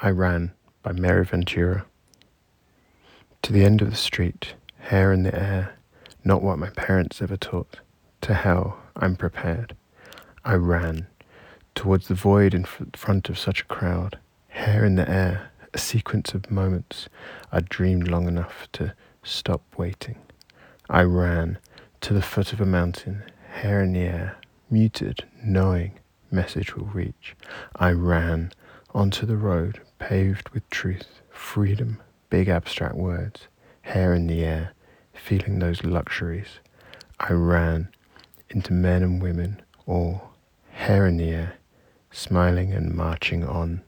I Ran by Mary Ventura. To the end of the street, hair in the air, not what my parents ever taught. To hell, I'm prepared. I ran towards the void in front of such a crowd, hair in the air, a sequence of moments I'd dreamed long enough to stop waiting. I ran to the foot of a mountain, hair in the air, muted, knowing message will reach. I ran onto the road paved with truth, freedom, big abstract words, hair in the air, feeling those luxuries. I ran into men and women, all hair in the air, smiling and marching on.